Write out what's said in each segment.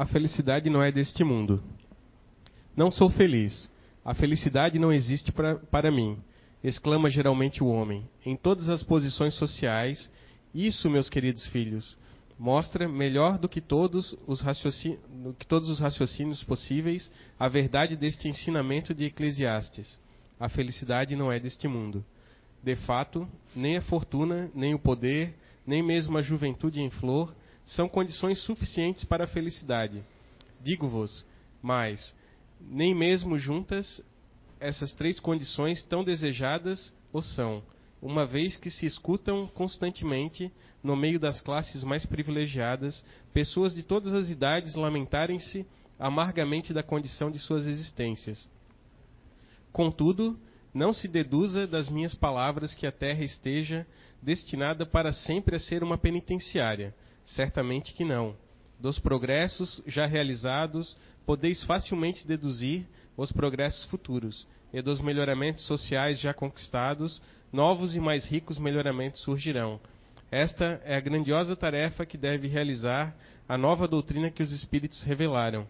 a felicidade não é deste mundo. Não sou feliz. A felicidade não existe pra, para mim, exclama geralmente o homem, em todas as posições sociais. Isso, meus queridos filhos, mostra melhor do que todos os, todos os raciocínios possíveis a verdade deste ensinamento de Eclesiastes. A felicidade não é deste mundo. De fato, nem a fortuna, nem o poder, nem mesmo a juventude em flor são condições suficientes para a felicidade. Digo-vos, mas nem mesmo juntas essas três condições tão desejadas o são, uma vez que se escutam constantemente, no meio das classes mais privilegiadas, pessoas de todas as idades lamentarem-se amargamente da condição de suas existências. Contudo, não se deduza das minhas palavras que a terra esteja destinada para sempre a ser uma penitenciária. Certamente que não. Dos progressos já realizados, podeis facilmente deduzir os progressos futuros, e dos melhoramentos sociais já conquistados, novos e mais ricos melhoramentos surgirão. Esta é a grandiosa tarefa que deve realizar a nova doutrina que os Espíritos revelaram.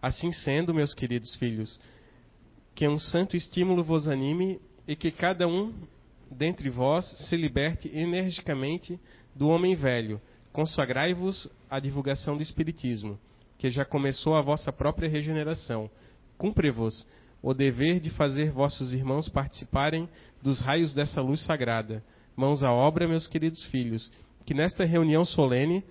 Assim sendo, meus queridos filhos, que um santo estímulo vos anime e que cada um dentre vós se liberte energicamente do homem velho. Consagrai-vos à divulgação do Espiritismo, que já começou a vossa própria regeneração. Cumpre-vos o dever de fazer vossos irmãos participarem dos raios dessa luz sagrada. Mãos à obra, meus queridos filhos, que nesta reunião solene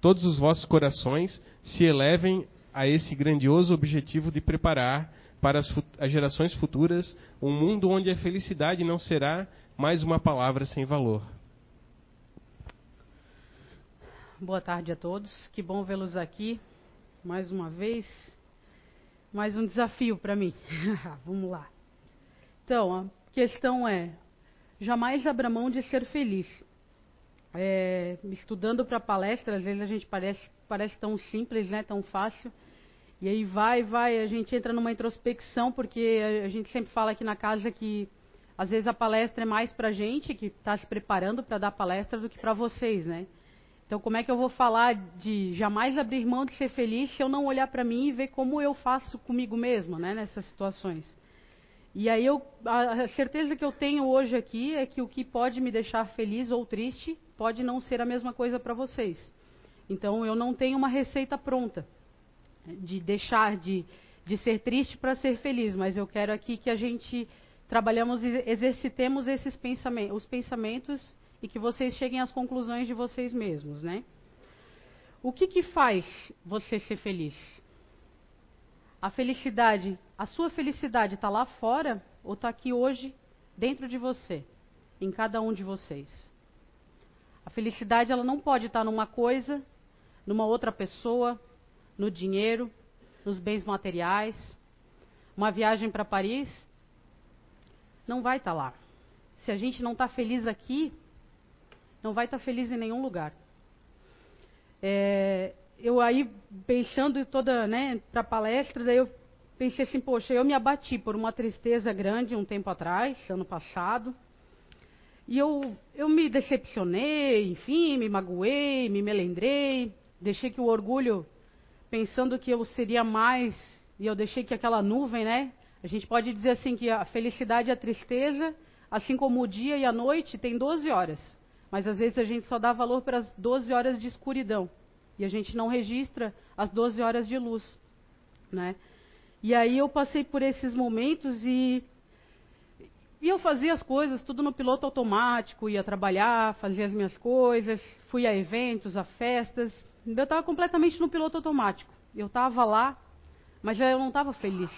todos os vossos corações se elevem a esse grandioso objetivo de preparar para as, as, gerações futuras um mundo onde a felicidade não será mais uma palavra sem valor. Boa tarde a todos. Que bom vê-los aqui mais uma vez. Mais um desafio para mim. Vamos lá. Então, a questão é: jamais abra mão de ser feliz é, estudando para palestra, às vezes a gente parece, parece tão simples, né, tão fácil. E aí vai, vai, a gente entra numa introspecção, porque a gente sempre fala aqui na casa que às vezes a palestra é mais para a gente que está se preparando para dar palestra do que para vocês, né? Então, como é que eu vou falar de jamais abrir mão de ser feliz se eu não olhar para mim e ver como eu faço comigo mesma, né, nessas situações? E aí eu, a certeza que eu tenho hoje aqui é que o que pode me deixar feliz ou triste pode não ser a mesma coisa para vocês. Então eu não tenho uma receita pronta de deixar de, de ser triste para ser feliz, mas eu quero aqui que a gente trabalhamos e exercitemos esses pensamentos, os pensamentos e que vocês cheguem às conclusões de vocês mesmos, né? O que, que faz você ser feliz? A felicidade, a sua felicidade está lá fora ou está aqui hoje dentro de você, em cada um de vocês? A felicidade ela não pode estar numa coisa, numa outra pessoa, no dinheiro, nos bens materiais. Uma viagem para Paris não vai estar lá. Se a gente não está feliz aqui, não vai estar feliz em nenhum lugar. É, eu aí pensando toda, né, para palestras, aí eu pensei assim, poxa, eu me abati por uma tristeza grande um tempo atrás, ano passado. E eu, eu me decepcionei, enfim, me magoei, me melendrei, deixei que o orgulho, pensando que eu seria mais, e eu deixei que aquela nuvem, né? A gente pode dizer assim que a felicidade e a tristeza, assim como o dia e a noite, tem 12 horas. Mas às vezes a gente só dá valor para as 12 horas de escuridão. E a gente não registra as 12 horas de luz, né? E aí eu passei por esses momentos e e eu fazia as coisas tudo no piloto automático, ia trabalhar, fazia as minhas coisas, fui a eventos, a festas. Eu estava completamente no piloto automático. Eu estava lá, mas eu não estava feliz.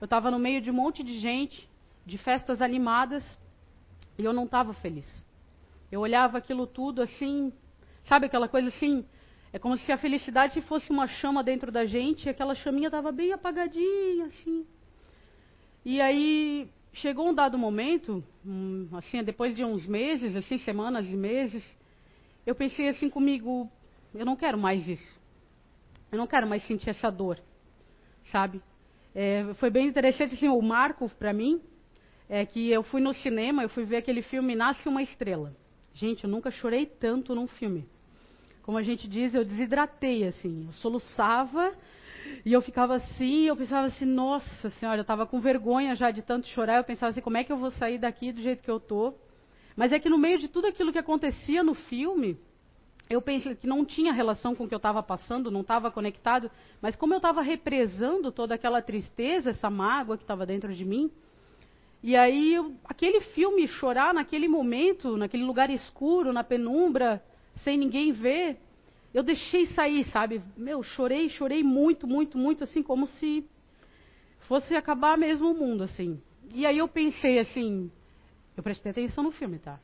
Eu estava no meio de um monte de gente, de festas animadas, e eu não estava feliz. Eu olhava aquilo tudo assim, sabe aquela coisa assim? É como se a felicidade fosse uma chama dentro da gente, e aquela chaminha estava bem apagadinha, assim. E aí chegou um dado momento, hum, assim, depois de uns meses, assim, semanas e meses, eu pensei assim comigo, eu não quero mais isso. Eu não quero mais sentir essa dor, sabe? É, foi bem interessante, assim, o marco para mim é que eu fui no cinema, eu fui ver aquele filme Nasce uma Estrela. Gente, eu nunca chorei tanto num filme. Como a gente diz, eu desidratei, assim. Eu soluçava e eu ficava assim, eu pensava assim, nossa senhora, eu estava com vergonha já de tanto chorar. Eu pensava assim, como é que eu vou sair daqui do jeito que eu tô? Mas é que no meio de tudo aquilo que acontecia no filme, eu pensei que não tinha relação com o que eu estava passando, não estava conectado, mas como eu estava represando toda aquela tristeza, essa mágoa que estava dentro de mim, e aí eu, aquele filme chorar naquele momento, naquele lugar escuro, na penumbra, sem ninguém ver, eu deixei sair, sabe? Meu, chorei, chorei muito, muito, muito, assim, como se fosse acabar mesmo o mundo, assim. E aí eu pensei assim, eu prestei atenção no filme, tá?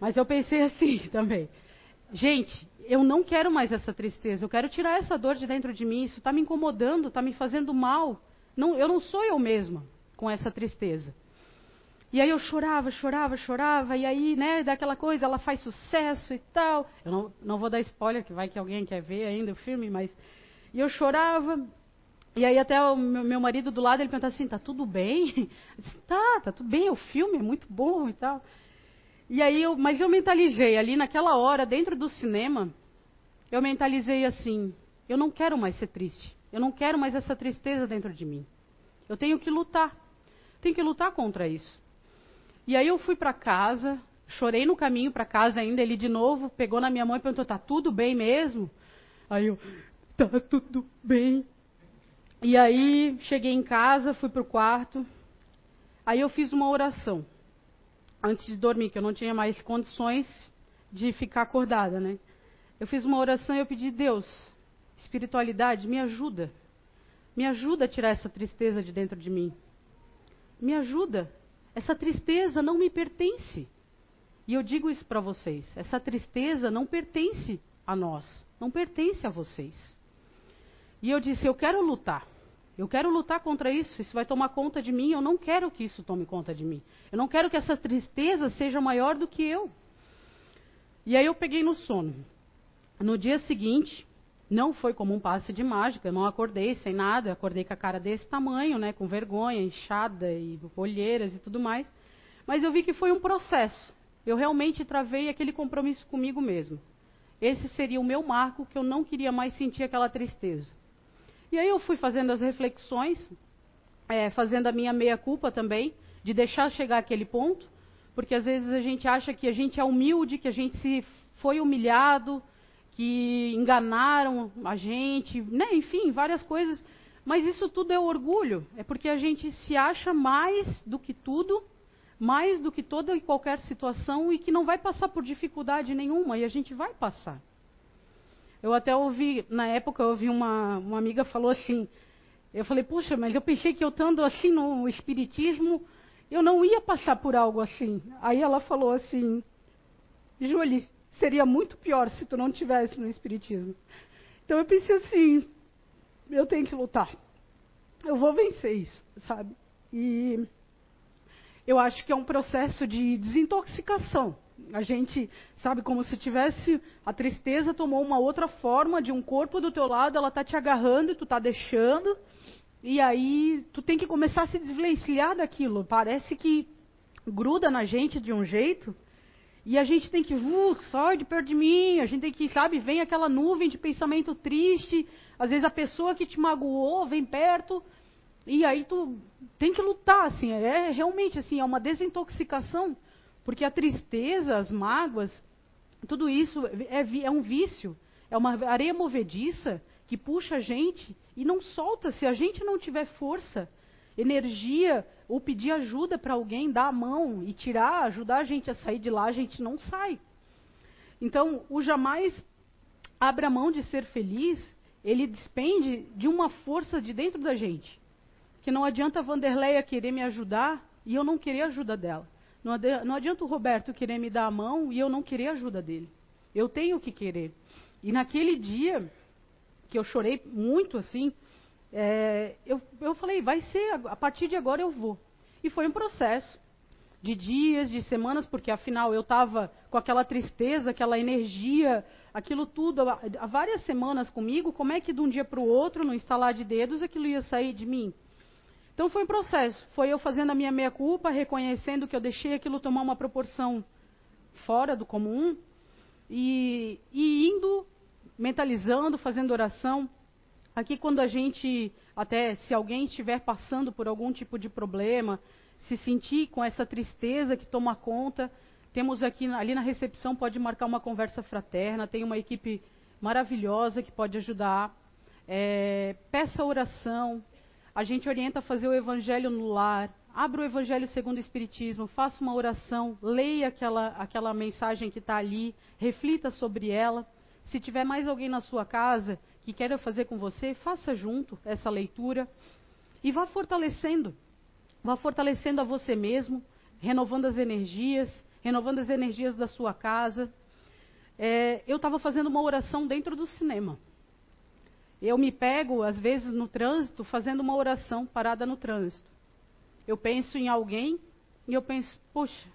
Mas eu pensei assim também. Gente, eu não quero mais essa tristeza, eu quero tirar essa dor de dentro de mim, isso está me incomodando, está me fazendo mal. Não, eu não sou eu mesma com essa tristeza. E aí eu chorava, chorava, chorava, e aí, né, daquela coisa, ela faz sucesso e tal. Eu não, não vou dar spoiler, que vai que alguém quer ver ainda o filme, mas. E eu chorava, e aí até o meu, meu marido do lado, ele perguntava assim, tá tudo bem? Eu disse, tá, tá tudo bem, o filme é muito bom e tal. E aí eu, mas eu mentalizei ali naquela hora, dentro do cinema, eu mentalizei assim, eu não quero mais ser triste. Eu não quero mais essa tristeza dentro de mim. Eu tenho que lutar. Tenho que lutar contra isso. E aí eu fui para casa, chorei no caminho para casa ainda, ele de novo pegou na minha mão e perguntou: "Tá tudo bem mesmo?" Aí eu: "Tá tudo bem". E aí cheguei em casa, fui pro quarto. Aí eu fiz uma oração antes de dormir, que eu não tinha mais condições de ficar acordada, né? Eu fiz uma oração e eu pedi: "Deus, espiritualidade, me ajuda. Me ajuda a tirar essa tristeza de dentro de mim. Me ajuda. Essa tristeza não me pertence. E eu digo isso para vocês: essa tristeza não pertence a nós, não pertence a vocês. E eu disse: eu quero lutar. Eu quero lutar contra isso. Isso vai tomar conta de mim. Eu não quero que isso tome conta de mim. Eu não quero que essa tristeza seja maior do que eu. E aí eu peguei no sono. No dia seguinte, não foi como um passe de mágica, eu não acordei sem nada, acordei com a cara desse tamanho, né, com vergonha, inchada e olheiras e tudo mais. Mas eu vi que foi um processo. Eu realmente travei aquele compromisso comigo mesmo. Esse seria o meu marco que eu não queria mais sentir aquela tristeza. E aí eu fui fazendo as reflexões, é, fazendo a minha meia culpa também, de deixar chegar aquele ponto, porque às vezes a gente acha que a gente é humilde, que a gente se foi humilhado, que enganaram a gente, né? enfim, várias coisas. Mas isso tudo é orgulho, é porque a gente se acha mais do que tudo, mais do que toda e qualquer situação e que não vai passar por dificuldade nenhuma, e a gente vai passar. Eu até ouvi, na época, eu ouvi uma, uma amiga falou assim, eu falei, puxa, mas eu pensei que eu estando assim no espiritismo, eu não ia passar por algo assim. Aí ela falou assim, Julie, seria muito pior se tu não tivesse no espiritismo. Então eu pensei assim, eu tenho que lutar. Eu vou vencer isso, sabe? E eu acho que é um processo de desintoxicação. A gente, sabe, como se tivesse a tristeza tomou uma outra forma de um corpo do teu lado, ela tá te agarrando e tu tá deixando. E aí tu tem que começar a se desvencilhar daquilo. Parece que gruda na gente de um jeito e a gente tem que, uh, sai de perto de mim, a gente tem que, sabe, vem aquela nuvem de pensamento triste, às vezes a pessoa que te magoou vem perto, e aí tu tem que lutar, assim, é realmente assim, é uma desintoxicação, porque a tristeza, as mágoas, tudo isso é, é um vício, é uma areia movediça que puxa a gente e não solta. Se a gente não tiver força, energia, ou pedir ajuda para alguém, dar a mão e tirar, ajudar a gente a sair de lá, a gente não sai. Então, o jamais abra mão de ser feliz, ele despende de uma força de dentro da gente. Que não adianta a Vanderleia querer me ajudar e eu não querer a ajuda dela. Não, não adianta o Roberto querer me dar a mão e eu não querer a ajuda dele. Eu tenho que querer. E naquele dia, que eu chorei muito assim, é, eu, eu falei, vai ser, a partir de agora eu vou. E foi um processo de dias, de semanas, porque afinal eu estava com aquela tristeza, aquela energia, aquilo tudo há, várias semanas comigo. Como é que de um dia para o outro, no instalar de dedos, aquilo ia sair de mim? Então foi um processo. Foi eu fazendo a minha meia-culpa, reconhecendo que eu deixei aquilo tomar uma proporção fora do comum e, e indo, mentalizando, fazendo oração. Aqui, quando a gente, até se alguém estiver passando por algum tipo de problema, se sentir com essa tristeza que toma conta, temos aqui ali na recepção, pode marcar uma conversa fraterna, tem uma equipe maravilhosa que pode ajudar. É, peça oração, a gente orienta a fazer o evangelho no lar, abra o evangelho segundo o Espiritismo, faça uma oração, leia aquela, aquela mensagem que está ali, reflita sobre ela. Se tiver mais alguém na sua casa que queira fazer com você, faça junto essa leitura e vá fortalecendo. Vá fortalecendo a você mesmo, renovando as energias, renovando as energias da sua casa. É, eu estava fazendo uma oração dentro do cinema. Eu me pego, às vezes, no trânsito, fazendo uma oração parada no trânsito. Eu penso em alguém e eu penso, poxa,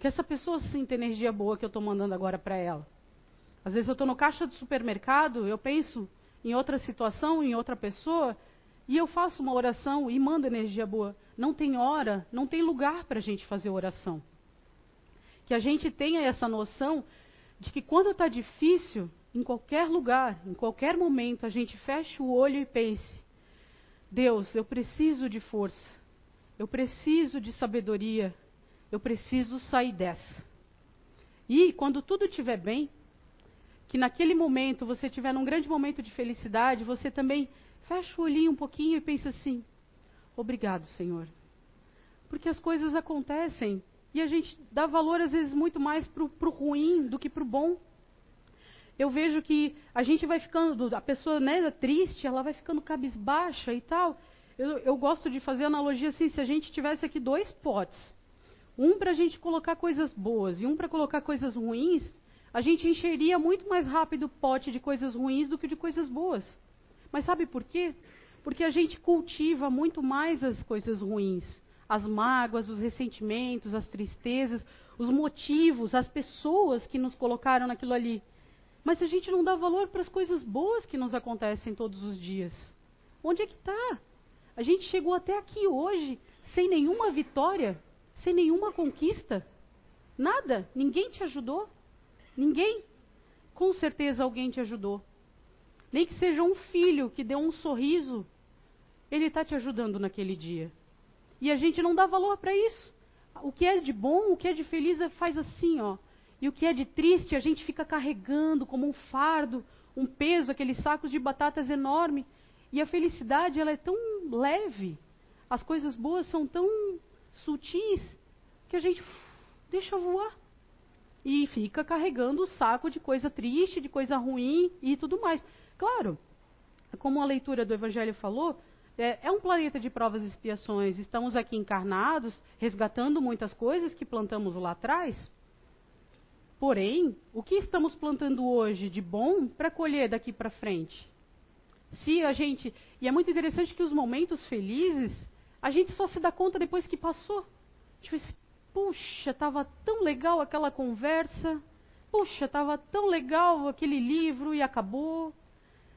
que essa pessoa sinta energia boa que eu estou mandando agora para ela. Às vezes eu estou no caixa do supermercado, eu penso em outra situação, em outra pessoa, e eu faço uma oração e mando energia boa. Não tem hora, não tem lugar para a gente fazer oração. Que a gente tenha essa noção de que quando está difícil, em qualquer lugar, em qualquer momento, a gente feche o olho e pense: Deus, eu preciso de força, eu preciso de sabedoria, eu preciso sair dessa. E quando tudo estiver bem, que naquele momento você estiver num grande momento de felicidade, você também fecha o olhinho um pouquinho e pensa assim: Obrigado, Senhor. Porque as coisas acontecem e a gente dá valor às vezes muito mais para o ruim do que para o bom eu vejo que a gente vai ficando, a pessoa né, triste, ela vai ficando cabisbaixa e tal. Eu, eu gosto de fazer analogia assim, se a gente tivesse aqui dois potes, um para a gente colocar coisas boas e um para colocar coisas ruins, a gente encheria muito mais rápido o pote de coisas ruins do que de coisas boas. Mas sabe por quê? Porque a gente cultiva muito mais as coisas ruins, as mágoas, os ressentimentos, as tristezas, os motivos, as pessoas que nos colocaram naquilo ali. Mas a gente não dá valor para as coisas boas que nos acontecem todos os dias. Onde é que está? A gente chegou até aqui hoje sem nenhuma vitória, sem nenhuma conquista. Nada. Ninguém te ajudou. Ninguém. Com certeza alguém te ajudou. Nem que seja um filho que deu um sorriso, ele está te ajudando naquele dia. E a gente não dá valor para isso. O que é de bom, o que é de feliz, é, faz assim, ó. E o que é de triste, a gente fica carregando como um fardo, um peso, aqueles sacos de batatas enorme. E a felicidade, ela é tão leve, as coisas boas são tão sutis, que a gente deixa voar. E fica carregando o saco de coisa triste, de coisa ruim e tudo mais. Claro, como a leitura do Evangelho falou, é, é, um planeta de provas e expiações. Estamos aqui encarnados, resgatando muitas coisas que plantamos lá atrás. Porém, o que estamos plantando hoje de bom para colher daqui para frente? Se a gente. E é muito interessante que os momentos felizes, a gente só se dá conta depois que passou. Tipo puxa, estava tão legal aquela conversa. Puxa, estava tão legal aquele livro e acabou.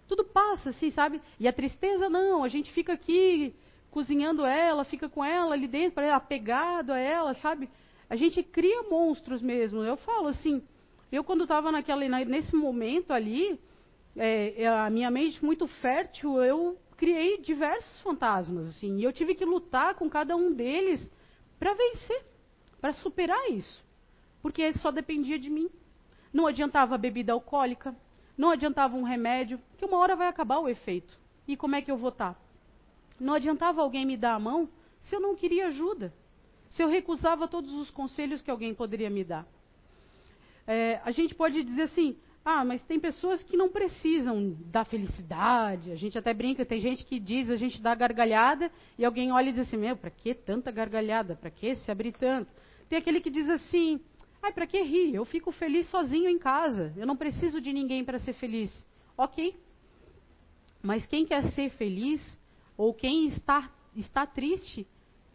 Tudo passa, assim, sabe? E a tristeza não, a gente fica aqui cozinhando ela, fica com ela ali dentro, apegado a ela, sabe? A gente cria monstros mesmo. Eu falo assim, eu quando estava nesse momento ali, é, é, a minha mente muito fértil, eu criei diversos fantasmas assim, e eu tive que lutar com cada um deles para vencer, para superar isso, porque só dependia de mim. Não adiantava bebida alcoólica, não adiantava um remédio, que uma hora vai acabar o efeito. E como é que eu vou estar? Tá? Não adiantava alguém me dar a mão se eu não queria ajuda se eu recusava todos os conselhos que alguém poderia me dar. É, a gente pode dizer assim, ah, mas tem pessoas que não precisam da felicidade. A gente até brinca, tem gente que diz, a gente dá gargalhada e alguém olha e diz assim, meu, para que tanta gargalhada? Para que se abrir tanto? Tem aquele que diz assim, ai, para que rir? Eu fico feliz sozinho em casa. Eu não preciso de ninguém para ser feliz. Ok. Mas quem quer ser feliz ou quem está, está triste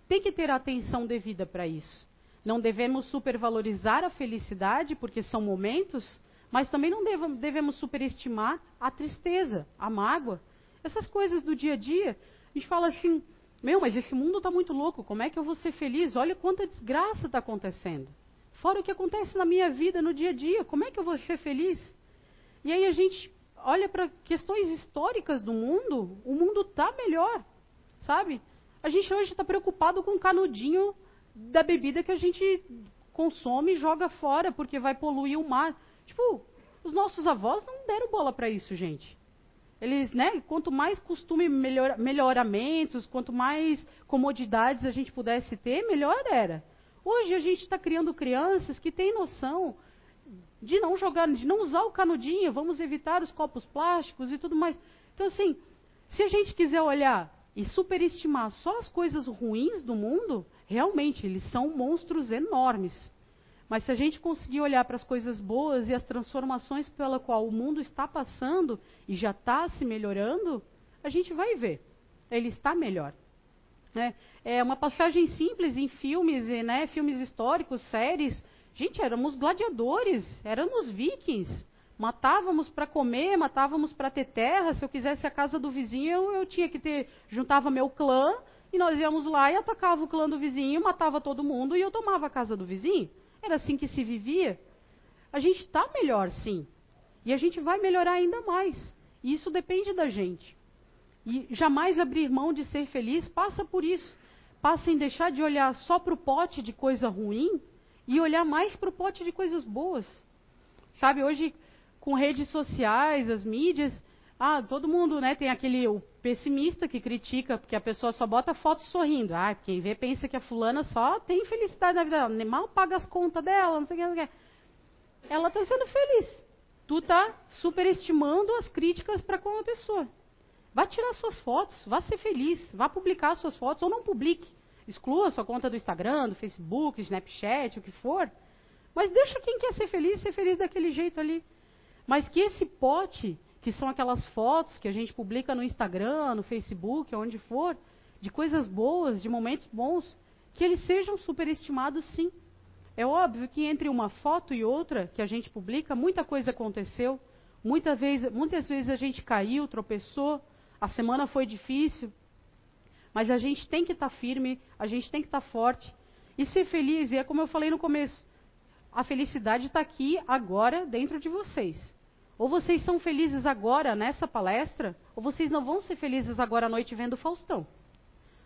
tem que ter atenção devida para isso. Não devemos supervalorizar a felicidade, porque são momentos, mas também não devemos superestimar a tristeza, a mágoa, essas coisas do dia a dia. A gente fala assim: meu, mas esse mundo está muito louco, como é que eu vou ser feliz? Olha quanta desgraça está acontecendo. Fora o que acontece na minha vida, no dia a dia, como é que eu vou ser feliz? E aí a gente olha para questões históricas do mundo, o mundo está melhor, sabe? A gente hoje está preocupado com o canudinho da bebida que a gente consome e joga fora porque vai poluir o mar. Tipo, os nossos avós não deram bola para isso, gente. Eles, né, quanto mais costume melhor, melhoramentos, quanto mais comodidades a gente pudesse ter, melhor era. Hoje a gente está criando crianças que têm noção de não jogar, de não usar o canudinho, vamos evitar os copos plásticos e tudo mais. Então, assim, se a gente quiser olhar e superestimar só as coisas ruins do mundo, realmente eles são monstros enormes. Mas se a gente conseguir olhar para as coisas boas e as transformações pela qual o mundo está passando e já está se melhorando, a gente vai ver. Ele está melhor. É, é uma passagem simples em filmes, né, filmes históricos, séries. Gente, éramos gladiadores, éramos vikings. Matávamos para comer, matávamos para ter terra. Se eu quisesse a casa do vizinho, eu, eu tinha que ter. Juntava meu clã e nós íamos lá e atacava o clã do vizinho, matava todo mundo e eu tomava a casa do vizinho. Era assim que se vivia. A gente está melhor, sim. E a gente vai melhorar ainda mais. E isso depende da gente. E jamais abrir mão de ser feliz passa por isso. Passa em deixar de olhar só para o pote de coisa ruim e olhar mais para o pote de coisas boas. Sabe, hoje, com redes sociais, as mídias, ah, todo mundo né, tem aquele o pessimista que critica porque a pessoa só bota foto sorrindo. Ah, quem vê pensa que a fulana só tem felicidade na vida dela, mal paga as contas dela, não sei o que. Não sei o que. Ela está sendo feliz. Tu está superestimando as críticas para com a pessoa. Vá tirar suas fotos, vá ser feliz, vá publicar suas fotos ou não publique. Exclua sua conta do Instagram, do Facebook, Snapchat, o que for. Mas deixa quem quer ser feliz ser feliz daquele jeito ali. Mas que esse pote, que são aquelas fotos que a gente publica no Instagram, no Facebook, onde for, de coisas boas, de momentos bons, que eles sejam superestimados sim. É óbvio que entre uma foto e outra que a gente publica, muita coisa aconteceu. Muita vez, muitas vezes a gente caiu, tropeçou, a semana foi difícil. Mas a gente tem que estar tá firme, a gente tem que estar tá forte e ser feliz. E é como eu falei no começo: a felicidade está aqui, agora, dentro de vocês. Ou vocês são felizes agora nessa palestra, ou vocês não vão ser felizes agora à noite vendo Faustão.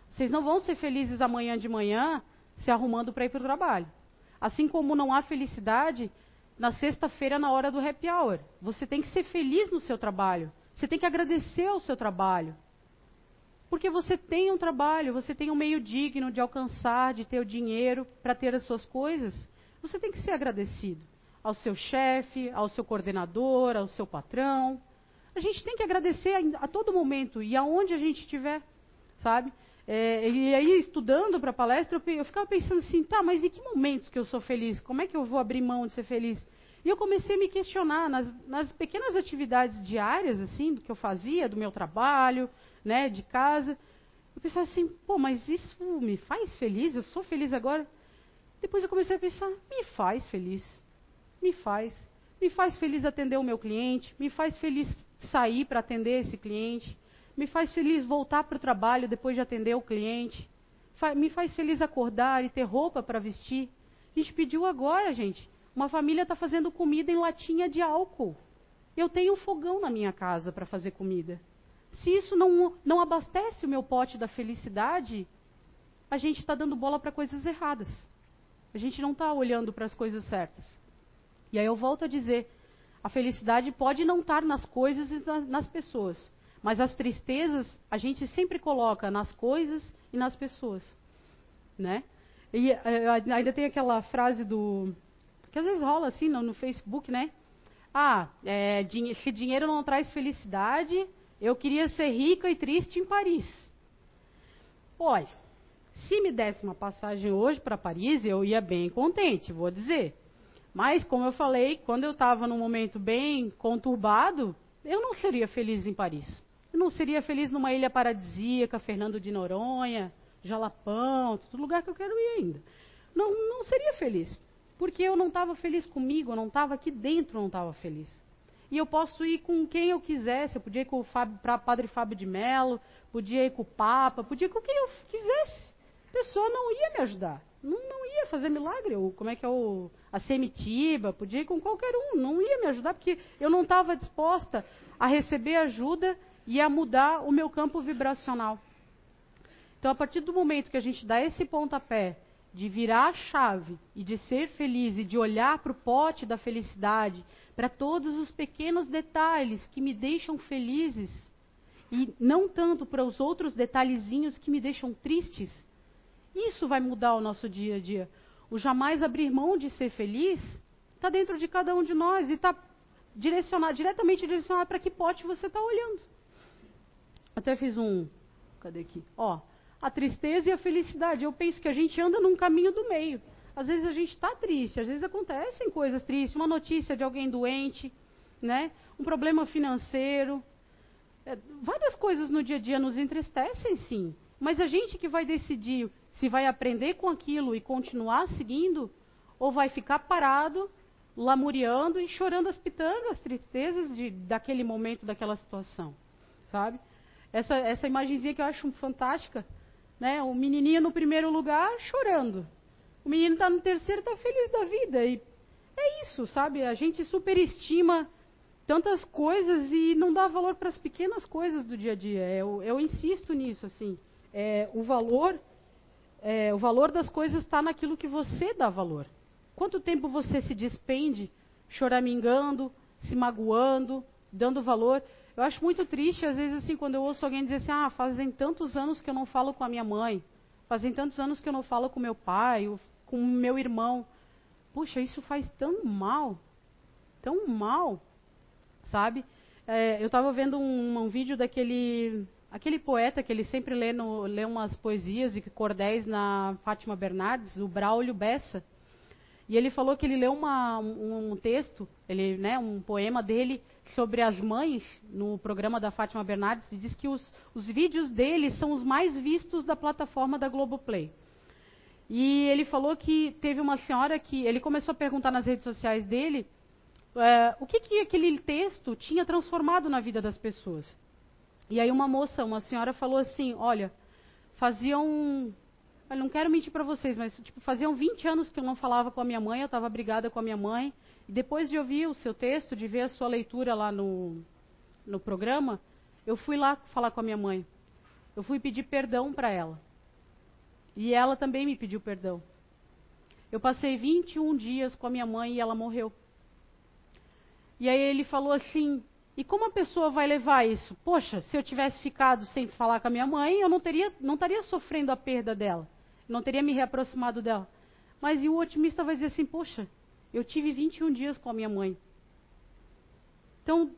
Vocês não vão ser felizes amanhã de manhã se arrumando para ir para o trabalho. Assim como não há felicidade na sexta-feira na hora do happy hour. Você tem que ser feliz no seu trabalho. Você tem que agradecer ao seu trabalho. Porque você tem um trabalho, você tem um meio digno de alcançar, de ter o dinheiro para ter as suas coisas. Você tem que ser agradecido ao seu chefe, ao seu coordenador, ao seu patrão. A gente tem que agradecer a, a todo momento e aonde a gente estiver, sabe? É, e aí, estudando para a palestra, eu, eu ficava pensando assim, tá, mas em que momentos que eu sou feliz? Como é que eu vou abrir mão de ser feliz? E eu comecei a me questionar nas, nas pequenas atividades diárias, assim, do que eu fazia, do meu trabalho, né, de casa. Eu pensava assim, pô, mas isso me faz feliz? Eu sou feliz agora? Depois eu comecei a pensar, me faz feliz. Me faz. Me faz feliz atender o meu cliente, me faz feliz sair para atender esse cliente, me faz feliz voltar para o trabalho depois de atender o cliente, me faz feliz acordar e ter roupa para vestir. A gente pediu agora, gente, uma família está fazendo comida em latinha de álcool. Eu tenho um fogão na minha casa para fazer comida. Se isso não, não abastece o meu pote da felicidade, a gente está dando bola para coisas erradas. A gente não está olhando para as coisas certas. E aí eu volto a dizer: a felicidade pode não estar nas coisas e nas pessoas, mas as tristezas a gente sempre coloca nas coisas e nas pessoas, né? E eh, ainda tem aquela frase do que às vezes rola assim no, no Facebook, né? Ah, é, se dinheiro não traz felicidade, eu queria ser rica e triste em Paris. Olha, se me desse uma passagem hoje para Paris, eu ia bem contente, vou dizer. Mas, como eu falei, quando eu estava num momento bem conturbado, eu não seria feliz em Paris. Eu não seria feliz numa ilha paradisíaca, Fernando de Noronha, Jalapão, todo lugar que eu quero ir ainda. Não, não seria feliz. Porque eu não estava feliz comigo, eu não estava aqui dentro, não estava feliz. E eu posso ir com quem eu quisesse, eu podia ir com o Padre Fábio de Mello, podia ir com o Papa, podia ir com quem eu quisesse. A pessoa não ia me ajudar, não, não ia fazer milagre. Ou como é que é o. A semitiba, podia ir com qualquer um. Não ia me ajudar, porque eu não estava disposta a receber ajuda e a mudar o meu campo vibracional. Então, a partir do momento que a gente dá esse pontapé de virar a chave e de ser feliz e de olhar para o pote da felicidade, para todos os pequenos detalhes que me deixam felizes e não tanto para os outros detalhezinhos que me deixam tristes, isso vai mudar o nosso dia a dia. O jamais abrir mão de ser feliz está dentro de cada um de nós e está direcionado, diretamente direcionado para que pote você está olhando. Até fiz um. Cadê aqui? Ó, a tristeza e a felicidade. Eu penso que a gente anda num caminho do meio. Às vezes a gente está triste, às vezes acontecem coisas tristes, uma notícia de alguém doente, né? Um problema financeiro. É, várias coisas no dia a dia nos entristecem, sim. Mas a gente que vai decidir se vai aprender com aquilo e continuar seguindo, ou vai ficar parado, lamuriando e chorando as pitangas, as tristezas de, daquele momento, daquela situação, sabe? Essa, essa imagenzinha que eu acho fantástica, né? O menininho no primeiro lugar chorando. O menino está no terceiro, está feliz da vida. E é isso, sabe? A gente superestima tantas coisas e não dá valor para as pequenas coisas do dia a dia. Eu, eu insisto nisso, assim. É, o valor, é, o valor das coisas está naquilo que você dá valor. Quanto tempo você se despende choramingando, se magoando, dando valor? Eu acho muito triste, às vezes, assim, quando eu ouço alguém dizer assim, ah, fazem tantos anos que eu não falo com a minha mãe, fazem tantos anos que eu não falo com meu pai, com meu irmão. Puxa, isso faz tão mal, tão mal, sabe? É, eu estava vendo um, um, vídeo daquele aquele poeta que ele sempre lê, no, lê umas poesias e cordéis na Fátima Bernardes, o Braulio Bessa. E ele falou que ele leu uma, um, texto, ele, né, um poema dele sobre as mães no programa da Fátima Bernardes e diz que os, os vídeos dele são os mais vistos da plataforma da Globoplay. E ele falou que teve uma senhora que ele começou a perguntar nas redes sociais dele é, o que, que aquele texto tinha transformado na vida das pessoas. E aí uma moça, uma senhora falou assim, olha, faziam Olha, não quero mentir para vocês, mas tipo, faziam 20 anos que eu não falava com a minha mãe, eu estava brigada com a minha mãe. E depois de ouvir o seu texto, de ver a sua leitura lá no, no programa, eu fui lá falar com a minha mãe. Eu fui pedir perdão para ela. E ela também me pediu perdão. Eu passei 21 dias com a minha mãe e ela morreu. E aí ele falou assim: e como a pessoa vai levar isso? Poxa, se eu tivesse ficado sem falar com a minha mãe, eu não, teria, não estaria sofrendo a perda dela não teria me reaproximado dela. Mas e o otimista vai dizer assim: Poxa, eu tive 21 dias com a minha mãe. Então,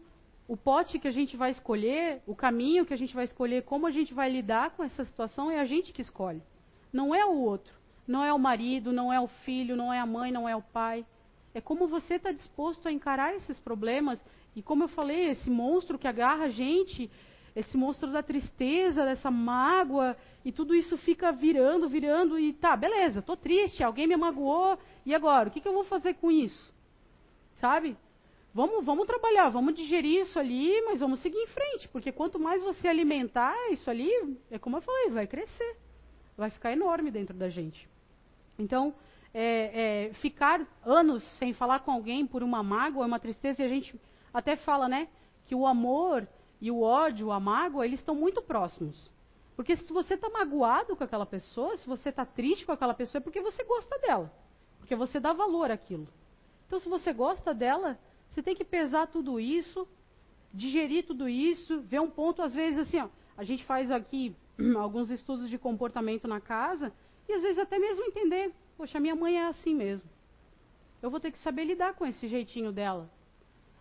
o pote que a gente vai escolher, o caminho que a gente vai escolher, como a gente vai lidar com essa situação, é a gente que escolhe. Não é o outro. Não é o marido, não é o filho, não é a mãe, não é o pai. É como você está disposto a encarar esses problemas. E como eu falei, esse monstro que agarra a gente, esse monstro da tristeza, dessa mágoa, e tudo isso fica virando, virando, e tá, beleza, tô triste, alguém me magoou, e agora? O que, que eu vou fazer com isso? Sabe? Vamos, vamos trabalhar, vamos digerir isso ali, mas vamos seguir em frente, porque quanto mais você alimentar isso ali, é como eu falei, vai crescer, vai ficar enorme dentro da gente. Então, é, é, ficar anos sem falar com alguém por uma mágoa uma tristeza, e a gente até fala, né, que o amor e o ódio, a mágoa, eles estão muito próximos. Porque se você está magoado com aquela pessoa, se você está triste com aquela pessoa, é porque você gosta dela. Porque você dá valor àquilo. Então, se você gosta dela, você tem que pesar tudo isso, digerir tudo isso, ver um ponto, às vezes, assim, ó, a gente faz aqui alguns estudos de comportamento na casa, e às vezes até mesmo entender, poxa, minha mãe é assim mesmo. Eu vou ter que saber lidar com esse jeitinho dela.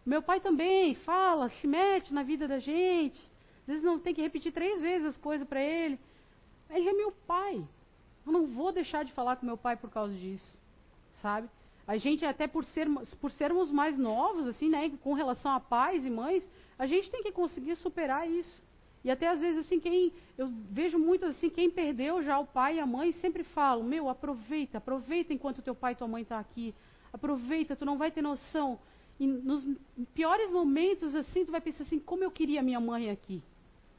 Meu pai também fala, se mete na vida da gente. Às vezes não tem que repetir três vezes as coisas para ele. Ele é meu pai. Eu não vou deixar de falar com meu pai por causa disso. Sabe? A gente, até por, ser, por sermos mais novos, assim, né, com relação a pais e mães, a gente tem que conseguir superar isso. E até às vezes, assim, quem. Eu vejo muito assim, quem perdeu já o pai e a mãe sempre falam, meu, aproveita, aproveita enquanto teu pai e tua mãe estão tá aqui. Aproveita, tu não vai ter noção. E nos piores momentos, assim, tu vai pensar assim, como eu queria minha mãe aqui.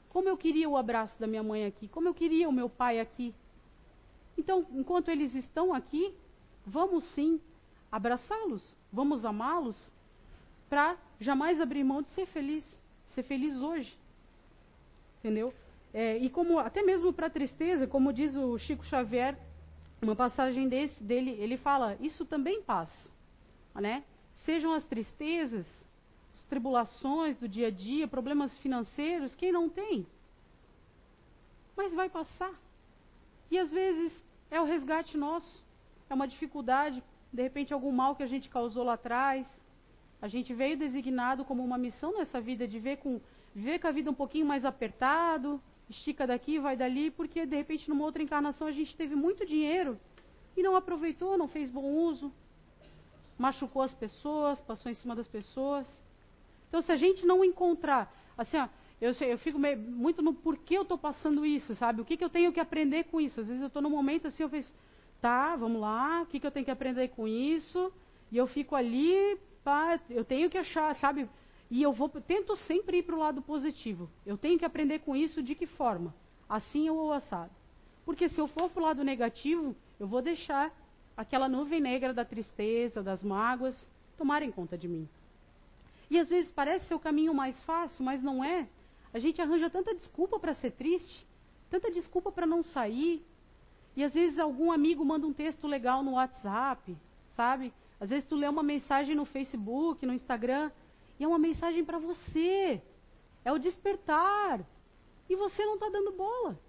Como eu queria o abraço da minha mãe aqui, como eu queria o meu pai aqui. Então, enquanto eles estão aqui, vamos sim abraçá-los, vamos amá-los, para jamais abrir mão de ser feliz, ser feliz hoje. Entendeu? É, e como até mesmo para tristeza, como diz o Chico Xavier, uma passagem desse, dele, ele fala: isso também passa, né? Sejam as tristezas, as tribulações do dia a dia, problemas financeiros, quem não tem? Mas vai passar. E às vezes é o resgate nosso, é uma dificuldade, de repente algum mal que a gente causou lá atrás. A gente veio designado como uma missão nessa vida de ver com, ver com a vida um pouquinho mais apertado, estica daqui, vai dali, porque de repente numa outra encarnação a gente teve muito dinheiro e não aproveitou, não fez bom uso, machucou as pessoas, passou em cima das pessoas. Então se a gente não encontrar, assim, ó, eu, eu fico meio, muito no porquê eu estou passando isso, sabe? O que, que eu tenho que aprender com isso? Às vezes eu estou num momento assim, eu fiz, tá, vamos lá, o que, que eu tenho que aprender com isso? E eu fico ali, pá, eu tenho que achar, sabe? E eu vou, tento sempre ir para o lado positivo. Eu tenho que aprender com isso de que forma? Assim ou assado. Porque se eu for para o lado negativo, eu vou deixar aquela nuvem negra da tristeza, das mágoas, tomarem conta de mim. E às vezes parece ser o caminho mais fácil, mas não é. A gente arranja tanta desculpa para ser triste, tanta desculpa para não sair. E às vezes algum amigo manda um texto legal no WhatsApp, sabe? Às vezes tu lê uma mensagem no Facebook, no Instagram, e é uma mensagem para você. É o despertar. E você não está dando bola.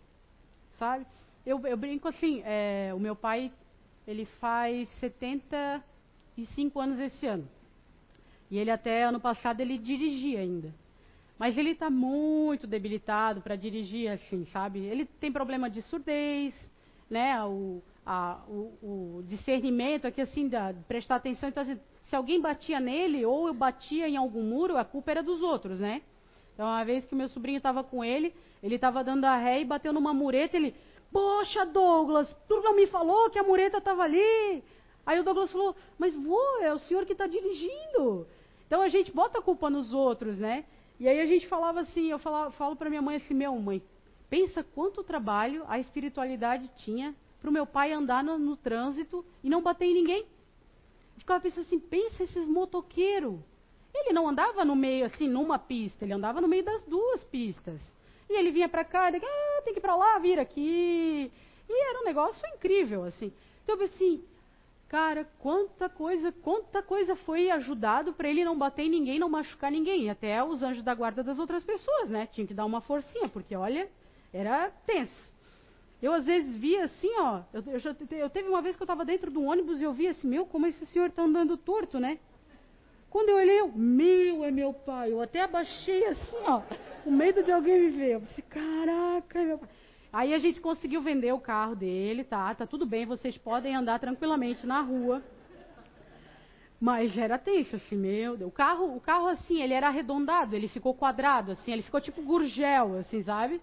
Sabe? Eu, eu brinco assim, é, o meu pai, ele faz 75 anos esse ano. E ele até ano passado ele dirigia ainda. Mas ele está muito debilitado para dirigir assim, sabe? Ele tem problema de surdez, né? O, a, o, o discernimento aqui assim, da, prestar atenção. Então, assim, se alguém batia nele ou eu batia em algum muro, a culpa era dos outros, né? Então, uma vez que o meu sobrinho estava com ele, ele estava dando a ré e bateu numa mureta, ele, poxa, Douglas, tu não me falou que a mureta estava ali? Aí o Douglas falou, mas vô, é o senhor que está dirigindo. Então a gente bota a culpa nos outros, né? E aí a gente falava assim, eu falava, falo para minha mãe assim, meu mãe, pensa quanto trabalho a espiritualidade tinha para o meu pai andar no, no trânsito e não bater em ninguém ficava pensando assim, pensa esses motoqueiros. Ele não andava no meio, assim, numa pista, ele andava no meio das duas pistas. E ele vinha para cá, ele, ah, tem que ir para lá, vir aqui. E era um negócio incrível, assim. Então eu assim, cara, quanta coisa, quanta coisa foi ajudado para ele não bater em ninguém, não machucar ninguém. Até os anjos da guarda das outras pessoas, né? Tinha que dar uma forcinha, porque olha, era tenso. Eu às vezes via assim, ó. Eu, eu, já, eu teve uma vez que eu estava dentro do ônibus e eu via assim, meu, como esse senhor está andando torto, né? Quando eu olhei, eu, meu, é meu pai. Eu até abaixei assim, ó, com medo de alguém me ver. Eu disse, caraca, meu pai. Aí a gente conseguiu vender o carro dele, tá? Tá tudo bem, vocês podem andar tranquilamente na rua. Mas era tenso, assim, meu O carro, o carro, assim, ele era arredondado, ele ficou quadrado, assim, ele ficou tipo gurgel, assim, sabe?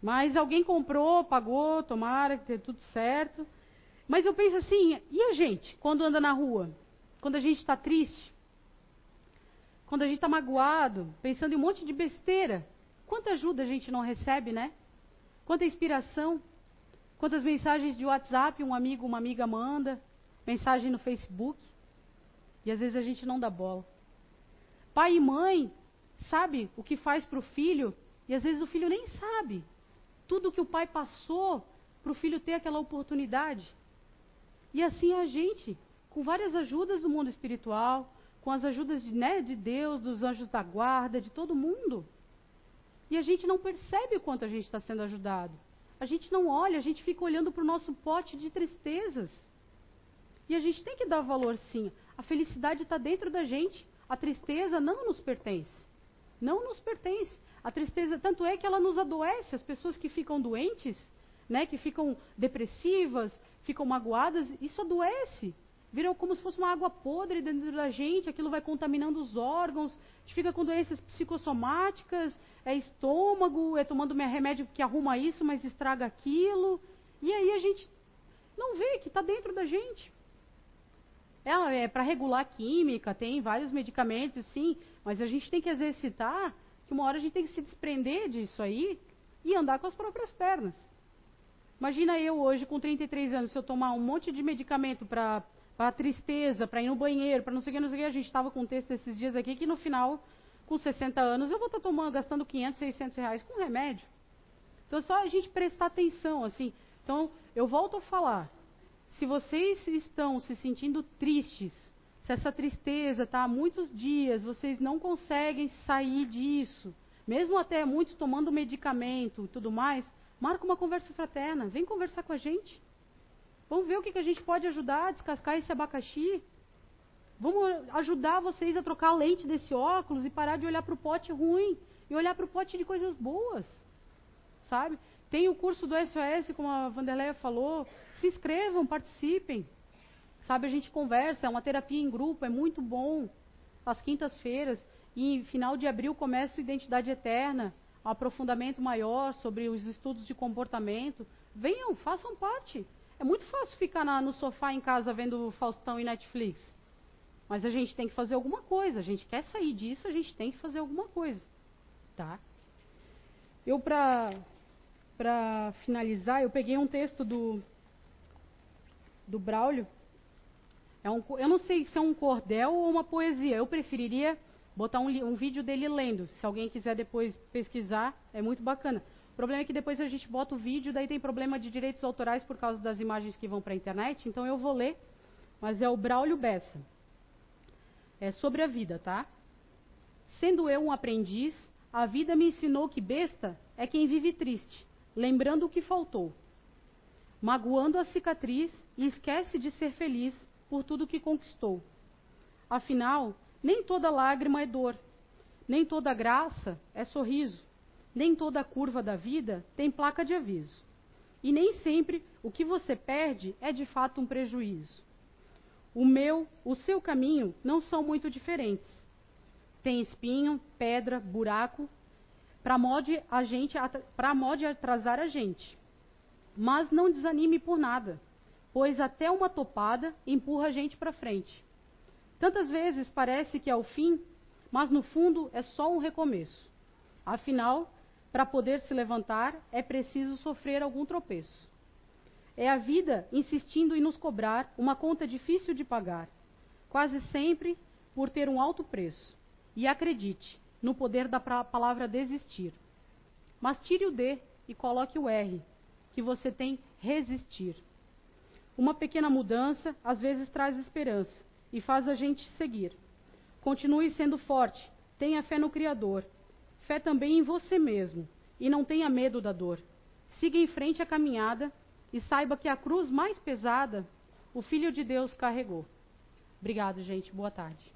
Mas alguém comprou, pagou, tomara que dê tudo certo. Mas eu penso assim, e a gente, quando anda na rua? Quando a gente está triste? Quando a gente está magoado, pensando em um monte de besteira? Quanta ajuda a gente não recebe, né? Quanta inspiração? Quantas mensagens de WhatsApp um amigo, uma amiga manda? Mensagem no Facebook? E às vezes a gente não dá bola. Pai e mãe sabe o que faz para o filho e às vezes o filho nem sabe tudo que o pai passou para o filho ter aquela oportunidade. E assim a gente, com várias ajudas do mundo espiritual, com as ajudas de, né, de Deus, dos anjos da guarda, de todo mundo. E a gente não percebe o quanto a gente está sendo ajudado. A gente não olha, a gente fica olhando para o nosso pote de tristezas. E a gente tem que dar valor sim. A felicidade está dentro da gente. A tristeza não nos pertence. Não nos pertence. A tristeza, tanto é que ela nos adoece. As pessoas que ficam doentes, né, que ficam depressivas, ficam magoadas, isso adoece. Viram como se fosse uma água podre dentro da gente, aquilo vai contaminando os órgãos, a gente fica com doenças psicossomáticas, é estômago, é tomando remédio que arruma isso, mas estraga aquilo. E aí a gente não vê que está dentro da gente. Ela é para regular a química, tem vários medicamentos, sim, mas a gente tem que exercitar que uma hora a gente tem que se desprender disso aí e andar com as próprias pernas. Imagina eu hoje com 33 anos, se eu tomar um monte de medicamento para para tristeza, para ir no banheiro, para não sei o que, não sei o que. A gente estava com um texto esses dias aqui que no final, com 60 anos, eu vou estar tá tomando, gastando 500, 600 reais com remédio. Então é só a gente prestar atenção, assim. Então, eu volto a falar. Se vocês estão se sentindo tristes, se essa tristeza está há muitos dias, vocês não conseguem sair disso, mesmo até muitos tomando medicamento e tudo mais, marca uma conversa fraterna, vem conversar com a gente. Vamos ver o que, que a gente pode ajudar a descascar esse abacaxi. Vamos ajudar vocês a trocar a lente desse óculos e parar de olhar para o pote ruim e olhar para o pote de coisas boas. Sabe? Tem o curso do SOS, como a Vanderleia falou. Se inscrevam, participem. Sabe, a gente conversa, é uma terapia em grupo, é muito bom. Às quintas-feiras. E final de abril começa o Identidade Eterna, um aprofundamento maior sobre os estudos de comportamento. Venham, façam parte. É muito fácil ficar na, no sofá em casa vendo Faustão e Netflix. Mas a gente tem que fazer alguma coisa. A gente quer sair disso, a gente tem que fazer alguma coisa. Tá? Eu, para finalizar, eu peguei um texto do, do Braulio. É um, eu não sei se é um cordel ou uma poesia. Eu preferiria botar um, um vídeo dele lendo. Se alguém quiser depois pesquisar, é muito bacana. O problema é que depois a gente bota o vídeo, daí tem problema de direitos autorais por causa das imagens que vão para a internet, então eu vou ler, mas é o Braulio Bessa. É sobre a vida, tá? Sendo eu um aprendiz, a vida me ensinou que besta é quem vive triste, lembrando o que faltou, magoando a cicatriz e esquece de ser feliz por tudo que conquistou. Afinal, nem toda lágrima é dor, nem toda graça é sorriso. Nem toda curva da vida tem placa de aviso. E nem sempre o que você perde é de fato um prejuízo. O meu, o seu caminho não são muito diferentes. Tem espinho, pedra, buraco, para mode a gente para atrasar a gente. Mas não desanime por nada, pois até uma topada empurra a gente para frente. Tantas vezes parece que é o fim, mas no fundo é só um recomeço. Afinal, para poder se levantar, é preciso sofrer algum tropeço. É a vida insistindo em nos cobrar uma conta difícil de pagar, quase sempre por ter um alto preço. E acredite no poder da palavra desistir. Mas tire o D e coloque o R, que você tem resistir. Uma pequena mudança às vezes traz esperança e faz a gente seguir. Continue sendo forte, tenha fé no Criador fé também em você mesmo e não tenha medo da dor. Siga em frente a caminhada e saiba que a cruz mais pesada o Filho de Deus carregou. Obrigado, gente. Boa tarde.